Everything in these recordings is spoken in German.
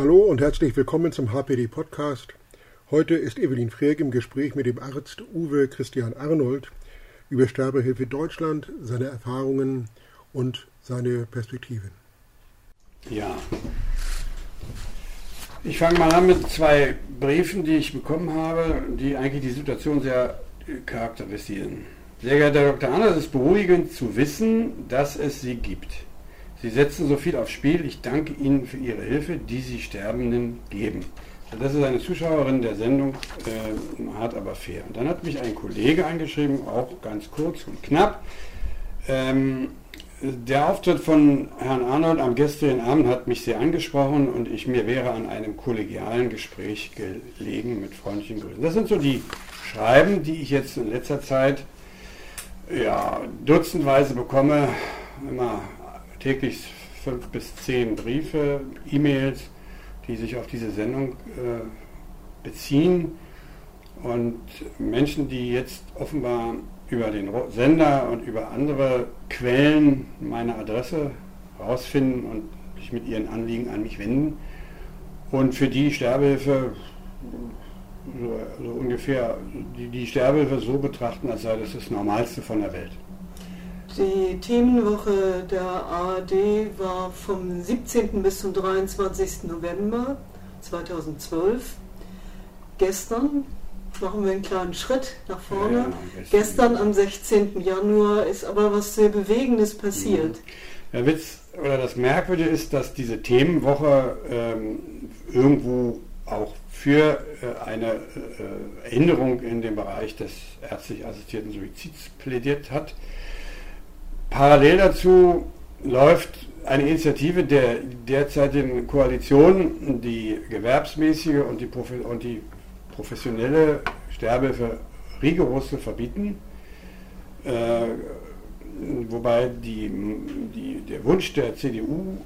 Hallo und herzlich willkommen zum HPD Podcast. Heute ist Evelyn Frerk im Gespräch mit dem Arzt Uwe Christian Arnold über Sterbehilfe Deutschland, seine Erfahrungen und seine Perspektiven. Ja. Ich fange mal an mit zwei Briefen, die ich bekommen habe, die eigentlich die Situation sehr charakterisieren. Sehr geehrter Dr. Arnold, es ist beruhigend zu wissen, dass es Sie gibt. Sie setzen so viel aufs Spiel. Ich danke Ihnen für Ihre Hilfe, die Sie Sterbenden geben. Das ist eine Zuschauerin der Sendung, äh, hart aber fair. Und dann hat mich ein Kollege angeschrieben, auch ganz kurz und knapp. Ähm, der Auftritt von Herrn Arnold am gestrigen Abend hat mich sehr angesprochen und ich mir wäre an einem kollegialen Gespräch gelegen mit freundlichen Grüßen. Das sind so die Schreiben, die ich jetzt in letzter Zeit ja, dutzendweise bekomme, immer täglich fünf bis zehn Briefe, E-Mails, die sich auf diese Sendung äh, beziehen. Und Menschen, die jetzt offenbar über den Sender und über andere Quellen meine Adresse herausfinden und sich mit ihren Anliegen an mich wenden. Und für die Sterbehilfe so, so ungefähr die, die Sterbehilfe so betrachten, als sei das das Normalste von der Welt. Die Themenwoche der ARD war vom 17. bis zum 23. November 2012. Gestern machen wir einen kleinen Schritt nach vorne. Ja, Gestern am 16. Januar ist aber was sehr Bewegendes passiert. Der Witz oder das Merkwürdige ist, dass diese Themenwoche ähm, irgendwo auch für äh, eine äh, Änderung in dem Bereich des ärztlich assistierten Suizids plädiert hat. Parallel dazu läuft eine Initiative der derzeitigen Koalition, die gewerbsmäßige und die, und die professionelle Sterbehilfe rigoros zu verbieten. Äh, wobei die, die, der Wunsch der CDU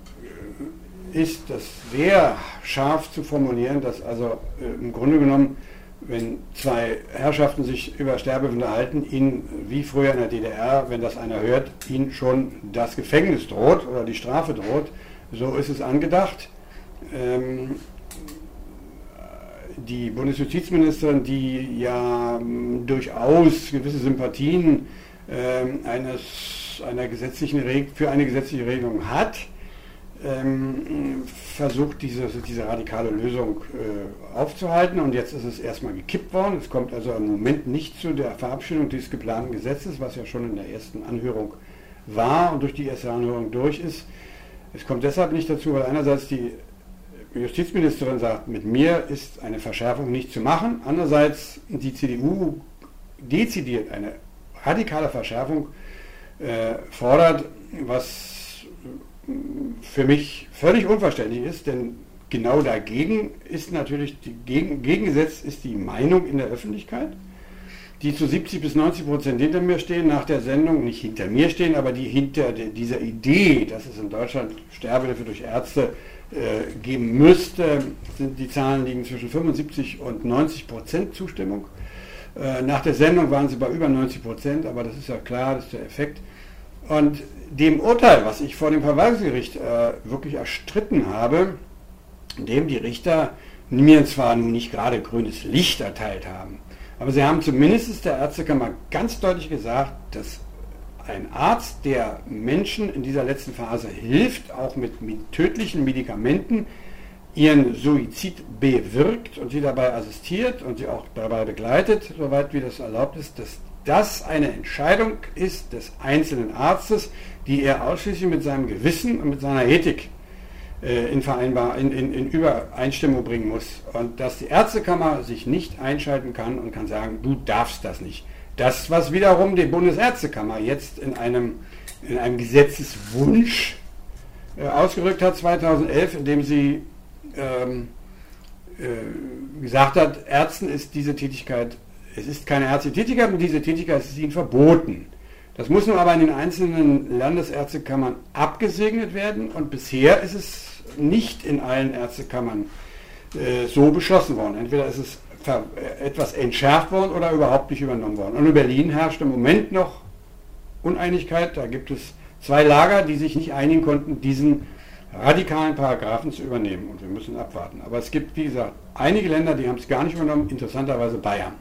äh, ist, das sehr scharf zu formulieren, dass also äh, im Grunde genommen wenn zwei Herrschaften sich über Sterbe unterhalten, ihnen wie früher in der DDR, wenn das einer hört, ihnen schon das Gefängnis droht oder die Strafe droht. So ist es angedacht. Ähm, die Bundesjustizministerin, die ja ähm, durchaus gewisse Sympathien ähm, eines, einer gesetzlichen für eine gesetzliche Regelung hat, ähm, versucht, diese, diese radikale Lösung äh, aufzuhalten. Und jetzt ist es erstmal gekippt worden. Es kommt also im Moment nicht zu der Verabschiedung dieses geplanten Gesetzes, was ja schon in der ersten Anhörung war und durch die erste Anhörung durch ist. Es kommt deshalb nicht dazu, weil einerseits die Justizministerin sagt, mit mir ist eine Verschärfung nicht zu machen. Andererseits die CDU dezidiert eine radikale Verschärfung äh, fordert, was für mich völlig unverständlich ist, denn genau dagegen ist natürlich, die, gegen, gegengesetzt ist die Meinung in der Öffentlichkeit, die zu 70 bis 90 Prozent hinter mir stehen, nach der Sendung, nicht hinter mir stehen, aber die hinter dieser Idee, dass es in Deutschland Sterbehilfe durch Ärzte äh, geben müsste, sind die Zahlen liegen zwischen 75 und 90 Prozent Zustimmung. Äh, nach der Sendung waren sie bei über 90 Prozent, aber das ist ja klar, das ist der Effekt. Und dem Urteil, was ich vor dem Verwaltungsgericht äh, wirklich erstritten habe, dem die Richter mir zwar nun nicht gerade grünes Licht erteilt haben, aber sie haben zumindest der Ärztekammer ganz deutlich gesagt, dass ein Arzt, der Menschen in dieser letzten Phase hilft, auch mit, mit tödlichen Medikamenten, ihren Suizid bewirkt und sie dabei assistiert und sie auch dabei begleitet, soweit wie das erlaubt ist, dass das eine Entscheidung ist des einzelnen Arztes, die er ausschließlich mit seinem Gewissen und mit seiner Ethik äh, in, Vereinbar in, in, in Übereinstimmung bringen muss. Und dass die Ärztekammer sich nicht einschalten kann und kann sagen, du darfst das nicht. Das, was wiederum die Bundesärztekammer jetzt in einem, in einem Gesetzeswunsch äh, ausgerückt hat 2011, indem sie ähm, äh, gesagt hat, Ärzten ist diese Tätigkeit es ist keine ärztliche Tätigkeit und diese Tätigkeit ist ihnen verboten. Das muss nun aber in den einzelnen Landesärztekammern abgesegnet werden und bisher ist es nicht in allen Ärztekammern äh, so beschlossen worden. Entweder ist es äh, etwas entschärft worden oder überhaupt nicht übernommen worden. Und in Berlin herrscht im Moment noch Uneinigkeit. Da gibt es zwei Lager, die sich nicht einigen konnten, diesen radikalen Paragraphen zu übernehmen und wir müssen abwarten. Aber es gibt, wie gesagt, einige Länder, die haben es gar nicht übernommen, interessanterweise Bayern.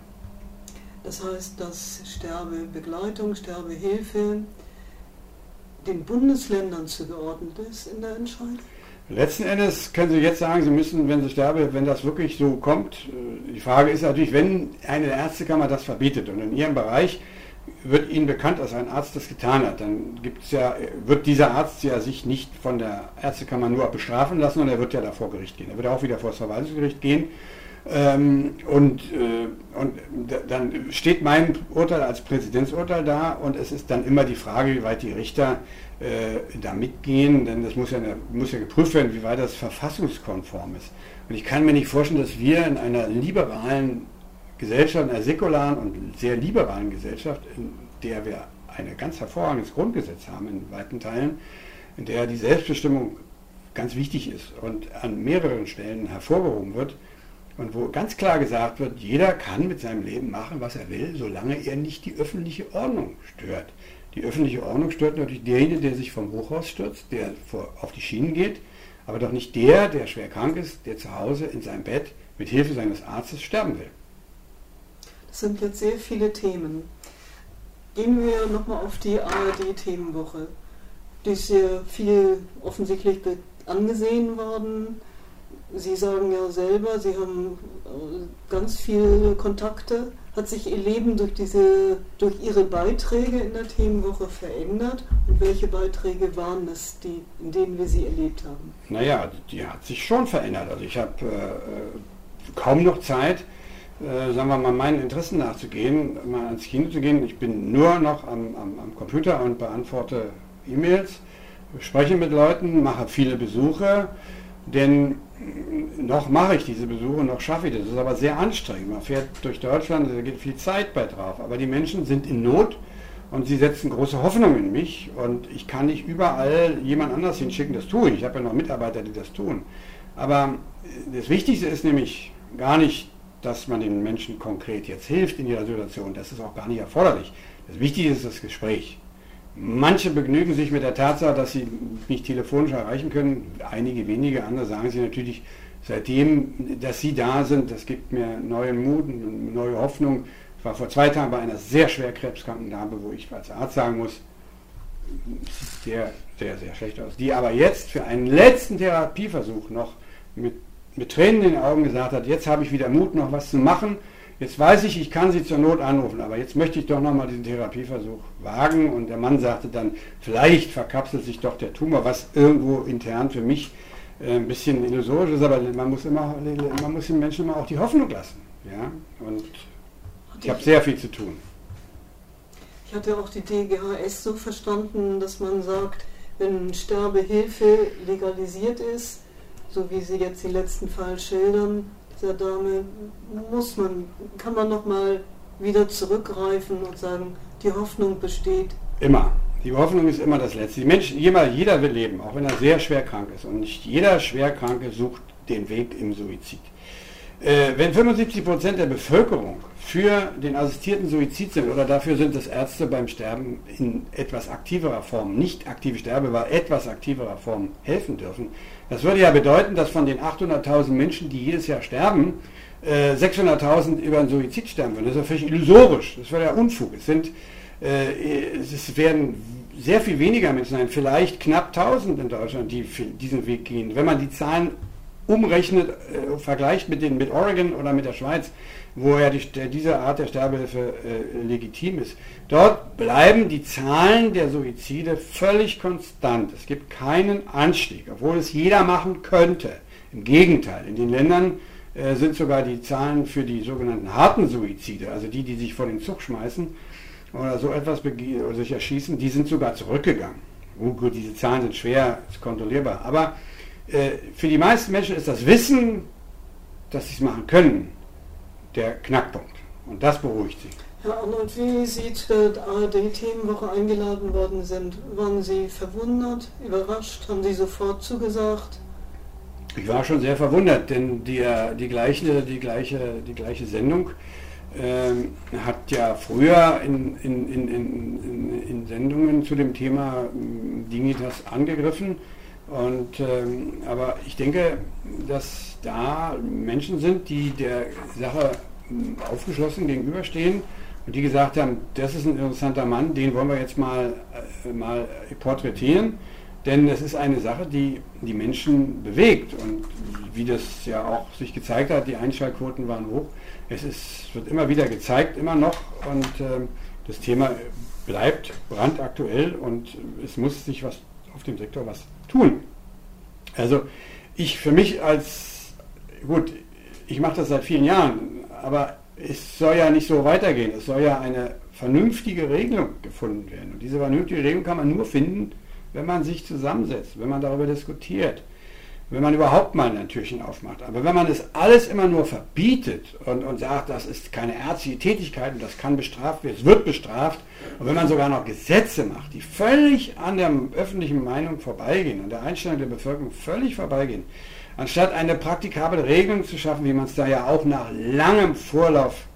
Das heißt, dass Sterbebegleitung, Sterbehilfe den Bundesländern zugeordnet ist in der Entscheidung? Letzten Endes können Sie jetzt sagen, Sie müssen, wenn Sie sterben, wenn das wirklich so kommt, äh, die Frage ist natürlich, wenn eine Ärztekammer das verbietet und in Ihrem Bereich wird Ihnen bekannt, dass ein Arzt das getan hat, dann gibt's ja, wird dieser Arzt ja sich nicht von der Ärztekammer nur bestrafen lassen, sondern er wird ja da vor Gericht gehen. Er wird auch wieder vor das Verwaltungsgericht gehen. Ähm, und, äh, und dann steht mein Urteil als Präzedenzurteil da und es ist dann immer die Frage, wie weit die Richter äh, da mitgehen, denn das muss ja, muss ja geprüft werden, wie weit das verfassungskonform ist. Und ich kann mir nicht vorstellen, dass wir in einer liberalen Gesellschaft, einer säkularen und sehr liberalen Gesellschaft, in der wir ein ganz hervorragendes Grundgesetz haben in weiten Teilen, in der die Selbstbestimmung ganz wichtig ist und an mehreren Stellen hervorgehoben wird und wo ganz klar gesagt wird, jeder kann mit seinem Leben machen, was er will, solange er nicht die öffentliche Ordnung stört. Die öffentliche Ordnung stört natürlich derjenige, der sich vom Hochhaus stürzt, der vor, auf die Schienen geht, aber doch nicht der, der schwer krank ist, der zu Hause in seinem Bett mit Hilfe seines Arztes sterben will. Das sind jetzt sehr viele Themen. Gehen wir nochmal auf die ARD-Themenwoche. Die ist sehr viel offensichtlich angesehen worden. Sie sagen ja selber, Sie haben äh, ganz viele Kontakte. Hat sich Ihr Leben durch, diese, durch Ihre Beiträge in der Themenwoche verändert? Und welche Beiträge waren es, die, in denen wir Sie erlebt haben? Naja, die hat sich schon verändert. Also ich habe äh, kaum noch Zeit, äh, sagen wir mal, meinen Interessen nachzugehen, mal ans Kino zu gehen. Ich bin nur noch am, am, am Computer und beantworte E-Mails, spreche mit Leuten, mache viele Besuche, denn noch mache ich diese Besuche, noch schaffe ich das. Das ist aber sehr anstrengend. Man fährt durch Deutschland, da geht viel Zeit bei drauf. Aber die Menschen sind in Not und sie setzen große Hoffnung in mich und ich kann nicht überall jemand anders hinschicken, das tue ich. Ich habe ja noch Mitarbeiter, die das tun. Aber das Wichtigste ist nämlich gar nicht dass man den Menschen konkret jetzt hilft in ihrer Situation. Das ist auch gar nicht erforderlich. Das Wichtige ist das Gespräch. Manche begnügen sich mit der Tatsache, dass sie mich telefonisch erreichen können. Einige wenige, andere sagen sie natürlich, seitdem, dass sie da sind, das gibt mir neuen Mut, neue Hoffnung. Ich war vor zwei Tagen bei einer sehr schwer krebskranken Dame, wo ich als Arzt sagen muss, sieht sehr, sehr, sehr schlecht aus. Die aber jetzt für einen letzten Therapieversuch noch mit mit Tränen in den Augen gesagt hat, jetzt habe ich wieder Mut, noch was zu machen. Jetzt weiß ich, ich kann sie zur Not anrufen, aber jetzt möchte ich doch noch mal diesen Therapieversuch wagen. Und der Mann sagte dann, vielleicht verkapselt sich doch der Tumor, was irgendwo intern für mich äh, ein bisschen illusorisch ist, aber man muss, immer, man muss den Menschen immer auch die Hoffnung lassen. Ja? Und ich habe sehr viel zu tun. Ich hatte auch die DGHS so verstanden, dass man sagt, wenn Sterbehilfe legalisiert ist, so wie Sie jetzt den letzten Fall schildern, dieser Dame, muss man, kann man nochmal wieder zurückgreifen und sagen, die Hoffnung besteht. Immer. Die Hoffnung ist immer das Letzte. Die Menschen, jeder, jeder will leben, auch wenn er sehr schwer krank ist. Und nicht jeder Schwerkranke sucht den Weg im Suizid. Äh, wenn 75 Prozent der Bevölkerung für den assistierten Suizid sind oder dafür sind, dass Ärzte beim Sterben in etwas aktiverer Form, nicht aktive Sterbe, etwas aktiverer Form helfen dürfen, das würde ja bedeuten, dass von den 800.000 Menschen, die jedes Jahr sterben, 600.000 äh, über einen Suizid sterben würden. Das ist ja völlig illusorisch. Das wäre ja Unfug. Es, sind, äh, es werden sehr viel weniger Menschen sein, vielleicht knapp 1000 in Deutschland, die diesen Weg gehen. Wenn man die Zahlen umrechnet, äh, vergleicht mit, den, mit Oregon oder mit der Schweiz, wo ja die, diese Art der Sterbehilfe äh, legitim ist. Dort bleiben die Zahlen der Suizide völlig konstant. Es gibt keinen Anstieg, obwohl es jeder machen könnte. Im Gegenteil, in den Ländern äh, sind sogar die Zahlen für die sogenannten harten Suizide, also die, die sich vor den Zug schmeißen oder so etwas oder sich erschießen, die sind sogar zurückgegangen. Oh gut, diese Zahlen sind schwer kontrollierbar, aber für die meisten Menschen ist das Wissen, dass sie es machen können, der Knackpunkt. Und das beruhigt sie. Herr Arnold, wie Sie zur ARD-Themenwoche eingeladen worden sind, waren Sie verwundert, überrascht, haben Sie sofort zugesagt? Ich war schon sehr verwundert, denn die, die, gleiche, die, gleiche, die gleiche Sendung ähm, hat ja früher in, in, in, in, Sendungen zu dem Thema Dignitas angegriffen Und, ähm, aber ich denke, dass da Menschen sind, die der Sache aufgeschlossen gegenüberstehen und die gesagt haben, das ist ein interessanter Mann, den wollen wir jetzt mal, äh, mal porträtieren. Denn es ist eine Sache, die die Menschen bewegt. Und wie das ja auch sich gezeigt hat, die Einschaltquoten waren hoch. Es ist, wird immer wieder gezeigt, immer noch. Und äh, das Thema bleibt brandaktuell und es muss sich was auf dem Sektor was tun. Also ich für mich als, gut, ich mache das seit vielen Jahren, aber es soll ja nicht so weitergehen. Es soll ja eine vernünftige Regelung gefunden werden. Und diese vernünftige Regelung kann man nur finden, wenn man sich zusammensetzt, wenn man darüber diskutiert, wenn man überhaupt mal ein Türchen aufmacht. Aber wenn man es alles immer nur verbietet und, und sagt, das ist keine ärztliche Tätigkeit und das kann bestraft werden, es wird bestraft, und wenn man sogar noch Gesetze macht, die völlig an der öffentlichen Meinung vorbeigehen, an der Einstellung der Bevölkerung völlig vorbeigehen, anstatt eine praktikable Regelung zu schaffen, wie man es da ja auch nach langem Vorlauf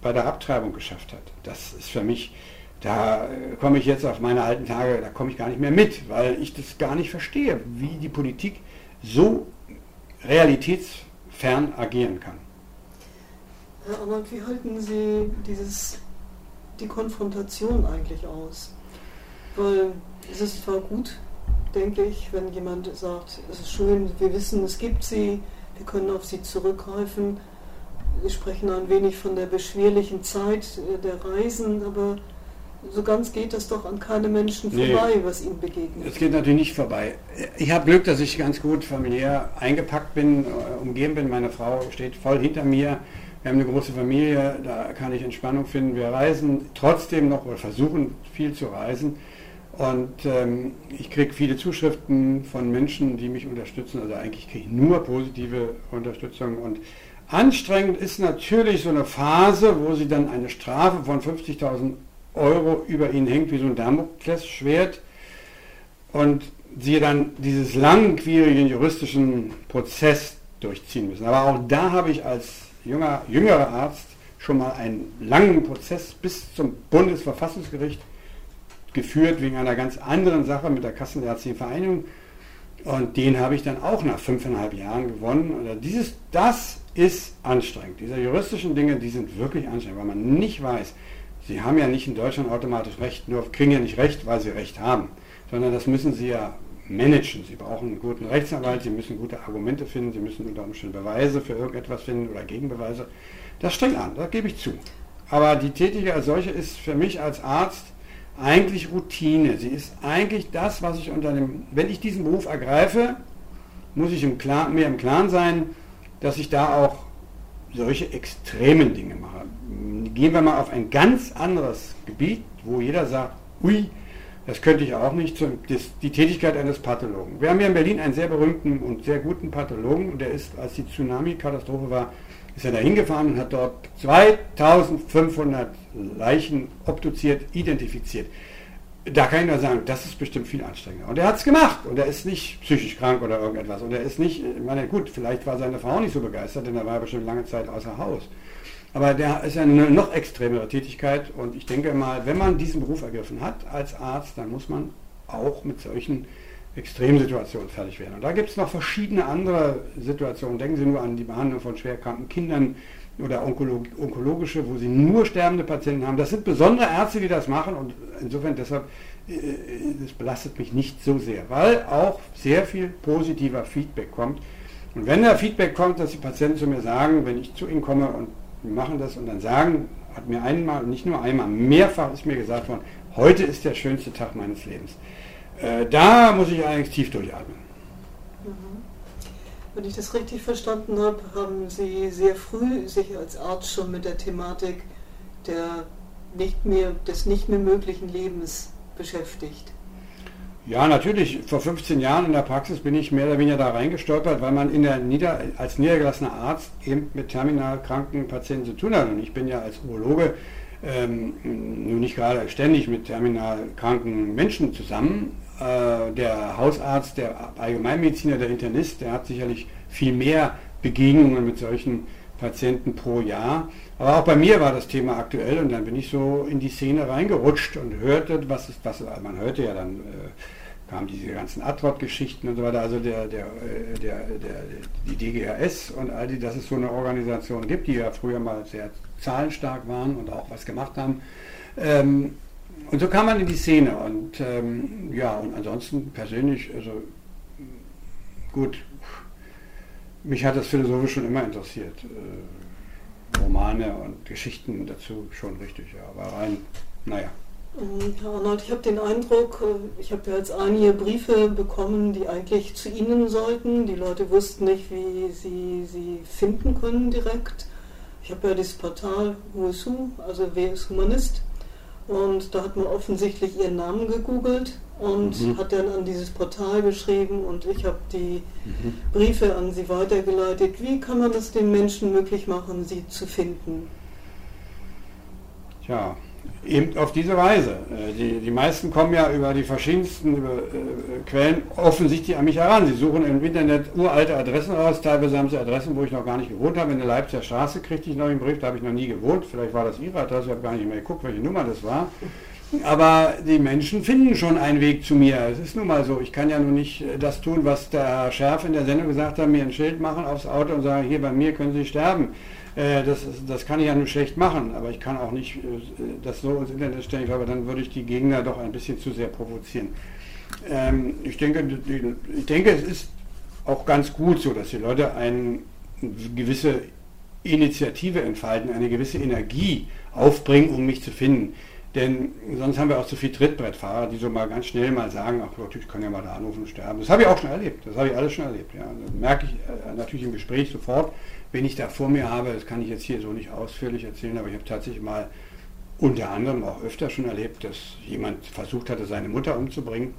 bei der Abtreibung geschafft hat. Das ist für mich da komme ich jetzt auf meine alten Tage, da komme ich gar nicht mehr mit, weil ich das gar nicht verstehe, wie die Politik so realitätsfern agieren kann. Herr Arnold, wie halten Sie dieses, die Konfrontation eigentlich aus? Weil es ist zwar gut, denke ich, wenn jemand sagt, es ist schön, wir wissen, es gibt sie, wir können auf sie zurückgreifen. Wir sprechen ein wenig von der beschwerlichen Zeit der Reisen, aber so ganz geht das doch an keine Menschen vorbei, nee, was ihnen begegnet. Es geht natürlich nicht vorbei. Ich habe Glück, dass ich ganz gut familiär eingepackt bin, äh, umgeben bin. Meine Frau steht voll hinter mir. Wir haben eine große Familie, da kann ich Entspannung finden. Wir reisen trotzdem noch oder versuchen viel zu reisen. Und ähm, ich kriege viele Zuschriften von Menschen, die mich unterstützen. Also eigentlich kriege ich nur positive Unterstützung. Und anstrengend ist natürlich so eine Phase, wo sie dann eine Strafe von 50.000 Euro über ihnen hängt wie so ein Damoklesschwert und sie dann dieses langwierigen juristischen Prozess durchziehen müssen. Aber auch da habe ich als junger, jüngerer Arzt schon mal einen langen Prozess bis zum Bundesverfassungsgericht geführt wegen einer ganz anderen Sache mit der Kassenärztlichen Vereinigung. Und den habe ich dann auch nach fünfeinhalb Jahren gewonnen. Und dieses, das ist anstrengend. Diese juristischen Dinge, die sind wirklich anstrengend, weil man nicht weiß, Sie haben ja nicht in Deutschland automatisch Recht, nur kriegen ja nicht Recht, weil Sie Recht haben, sondern das müssen Sie ja managen. Sie brauchen einen guten Rechtsanwalt, Sie müssen gute Argumente finden, Sie müssen unter Umständen Beweise für irgendetwas finden oder Gegenbeweise. Das strengt an, das gebe ich zu. Aber die Tätige als solche ist für mich als Arzt eigentlich Routine. Sie ist eigentlich das, was ich unter dem, wenn ich diesen Beruf ergreife, muss ich im Klaren, mir im Klaren sein, dass ich da auch solche extremen Dinge mache. Gehen wir mal auf ein ganz anderes Gebiet, wo jeder sagt, ui, das könnte ich auch nicht, die Tätigkeit eines Pathologen. Wir haben hier in Berlin einen sehr berühmten und sehr guten Pathologen und der ist, als die Tsunami-Katastrophe war, ist er da hingefahren und hat dort 2500 Leichen obduziert, identifiziert da kann ich nur sagen, das ist bestimmt viel anstrengender. Und er hat es gemacht und er ist nicht psychisch krank oder irgendetwas. Und er ist nicht, ich meine, gut, vielleicht war seine Frau nicht so begeistert, denn er war bestimmt lange Zeit außer Haus. Aber der ist eine noch extremere Tätigkeit und ich denke mal, wenn man diesen Beruf ergriffen hat als Arzt, dann muss man auch mit solchen Extremsituationen fertig werden. Und da gibt es noch verschiedene andere Situationen. Denken Sie nur an die Behandlung von schwerkranken Kindern, oder Onkolog onkologische, wo sie nur sterbende Patienten haben. Das sind besondere Ärzte, die das machen und insofern deshalb, äh, das belastet mich nicht so sehr, weil auch sehr viel positiver Feedback kommt. Und wenn da Feedback kommt, dass die Patienten zu mir sagen, wenn ich zu ihnen komme und wir machen das und dann sagen, hat mir einmal, nicht nur einmal, mehrfach ist mir gesagt worden, heute ist der schönste Tag meines Lebens. Äh, da muss ich eigentlich tief durchatmen. Wenn ich das richtig verstanden habe, haben Sie sehr früh sich als Arzt schon mit der Thematik der nicht mehr, des nicht mehr möglichen Lebens beschäftigt. Ja, natürlich. Vor 15 Jahren in der Praxis bin ich mehr oder weniger da reingestolpert, weil man in der Nieder als niedergelassener Arzt eben mit terminal kranken Patienten zu tun hat. Und ich bin ja als Urologe ähm, nun nicht gerade ständig mit terminal kranken Menschen zusammen, äh, der Hausarzt, der Allgemeinmediziner, der Internist, der hat sicherlich viel mehr Begegnungen mit solchen Patienten pro Jahr. Aber auch bei mir war das Thema aktuell und dann bin ich so in die Szene reingerutscht und hörte, was ist, was man hörte ja dann äh, kamen diese ganzen Atrot-Geschichten und so weiter, also der, der, äh, der, der, die DGRS und all die, dass es so eine Organisation gibt, die ja früher mal sehr zahlenstark waren und auch was gemacht haben. Ähm, und so kam man in die Szene und ähm, ja, und ansonsten persönlich, also gut, mich hat das Philosophisch schon immer interessiert. Äh, Romane und Geschichten dazu schon richtig, ja, aber rein, naja. Herr Arnold, ich habe den Eindruck, äh, ich habe ja jetzt einige Briefe bekommen, die eigentlich zu Ihnen sollten. Die Leute wussten nicht, wie sie sie finden können direkt. Ich habe ja dieses Portal WSU, also Wer ist Humanist? Und da hat man offensichtlich Ihren Namen gegoogelt und mhm. hat dann an dieses Portal geschrieben und ich habe die mhm. Briefe an Sie weitergeleitet. Wie kann man es den Menschen möglich machen, Sie zu finden? Tja, Eben auf diese Weise. Äh, die, die meisten kommen ja über die verschiedensten über, äh, Quellen offensichtlich an mich heran. Sie suchen im Internet uralte Adressen raus. Teilweise haben sie Adressen, wo ich noch gar nicht gewohnt habe. In der Leipziger Straße kriegte ich noch einen Brief, da habe ich noch nie gewohnt. Vielleicht war das Ihre Adresse, ich habe gar nicht mehr geguckt, welche Nummer das war. Aber die Menschen finden schon einen Weg zu mir. Es ist nun mal so. Ich kann ja nur nicht äh, das tun, was der Herr Schärf in der Sendung gesagt hat, mir ein Schild machen aufs Auto und sagen, hier bei mir können Sie sterben. Äh, das, das kann ich ja nur schlecht machen, aber ich kann auch nicht äh, das so ins Internet stellen. Ich glaube, dann würde ich die Gegner doch ein bisschen zu sehr provozieren. Ähm, ich, denke, ich denke, es ist auch ganz gut so, dass die Leute eine gewisse Initiative entfalten, eine gewisse Energie aufbringen, um mich zu finden. Denn sonst haben wir auch zu viel Trittbrettfahrer, die so mal ganz schnell mal sagen, ach Gott, ich kann ja mal da anrufen und sterben. Das habe ich auch schon erlebt. Das habe ich alles schon erlebt. Ja. Das merke ich äh, natürlich im Gespräch sofort, wenn ich da vor mir habe. Das kann ich jetzt hier so nicht ausführlich erzählen, aber ich habe tatsächlich mal unter anderem auch öfter schon erlebt, dass jemand versucht hatte, seine Mutter umzubringen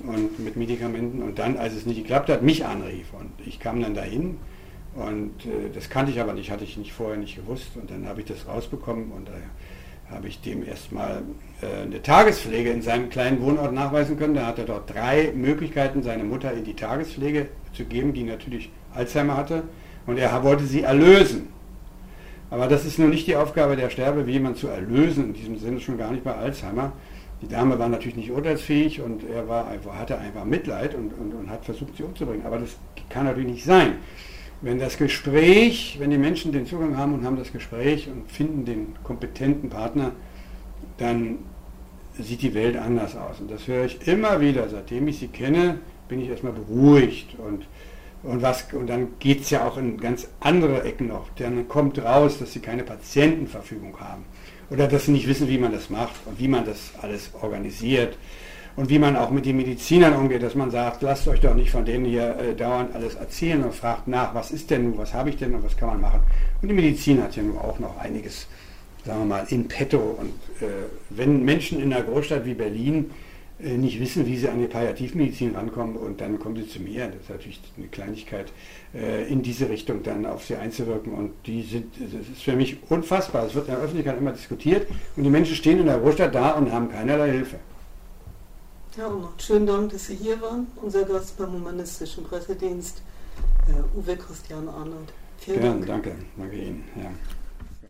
und mit Medikamenten und dann, als es nicht geklappt hat, mich anrief. Und ich kam dann dahin und äh, das kannte ich aber nicht, hatte ich nicht vorher nicht gewusst. Und dann habe ich das rausbekommen und äh, habe ich dem erstmal äh, eine Tagespflege in seinem kleinen Wohnort nachweisen können. Da hat er dort drei Möglichkeiten, seine Mutter in die Tagespflege zu geben, die natürlich Alzheimer hatte. Und er wollte sie erlösen. Aber das ist nur nicht die Aufgabe der Sterbe, wie jemand zu erlösen, in diesem Sinne schon gar nicht bei Alzheimer. Die Dame war natürlich nicht urteilsfähig und er war einfach, hatte einfach Mitleid und, und, und hat versucht, sie umzubringen. Aber das kann natürlich nicht sein. Wenn das Gespräch, wenn die Menschen den Zugang haben und haben das Gespräch und finden den kompetenten Partner, dann sieht die Welt anders aus. Und das höre ich immer wieder. Seitdem ich sie kenne, bin ich erstmal beruhigt. Und, und, was, und dann geht es ja auch in ganz andere Ecken noch. Dann kommt raus, dass sie keine Patientenverfügung haben. Oder dass sie nicht wissen, wie man das macht und wie man das alles organisiert und wie man auch mit den Medizinern umgeht, dass man sagt, lasst euch doch nicht von denen hier äh, dauernd alles erzählen und fragt nach, was ist denn nun, was habe ich denn und was kann man machen. Und die Medizin hat ja nun auch noch einiges, sagen wir mal, in petto. Und äh, wenn Menschen in einer Großstadt wie Berlin äh, nicht wissen, wie sie an die Palliativmedizin rankommen und dann kommen sie zu mir, das ist natürlich eine Kleinigkeit, äh, in diese Richtung dann auf sie einzuwirken. Und die sind, das ist für mich unfassbar. Es wird in der Öffentlichkeit immer diskutiert und die Menschen stehen in der Großstadt da und haben keinerlei Hilfe. Ja, und noch schönen Dank, dass Sie hier waren. Unser Gast beim Humanistischen Pressedienst, äh, Uwe Christian Arnold. Vielen Gern, Dank. Danke, danke Ihnen. Ja.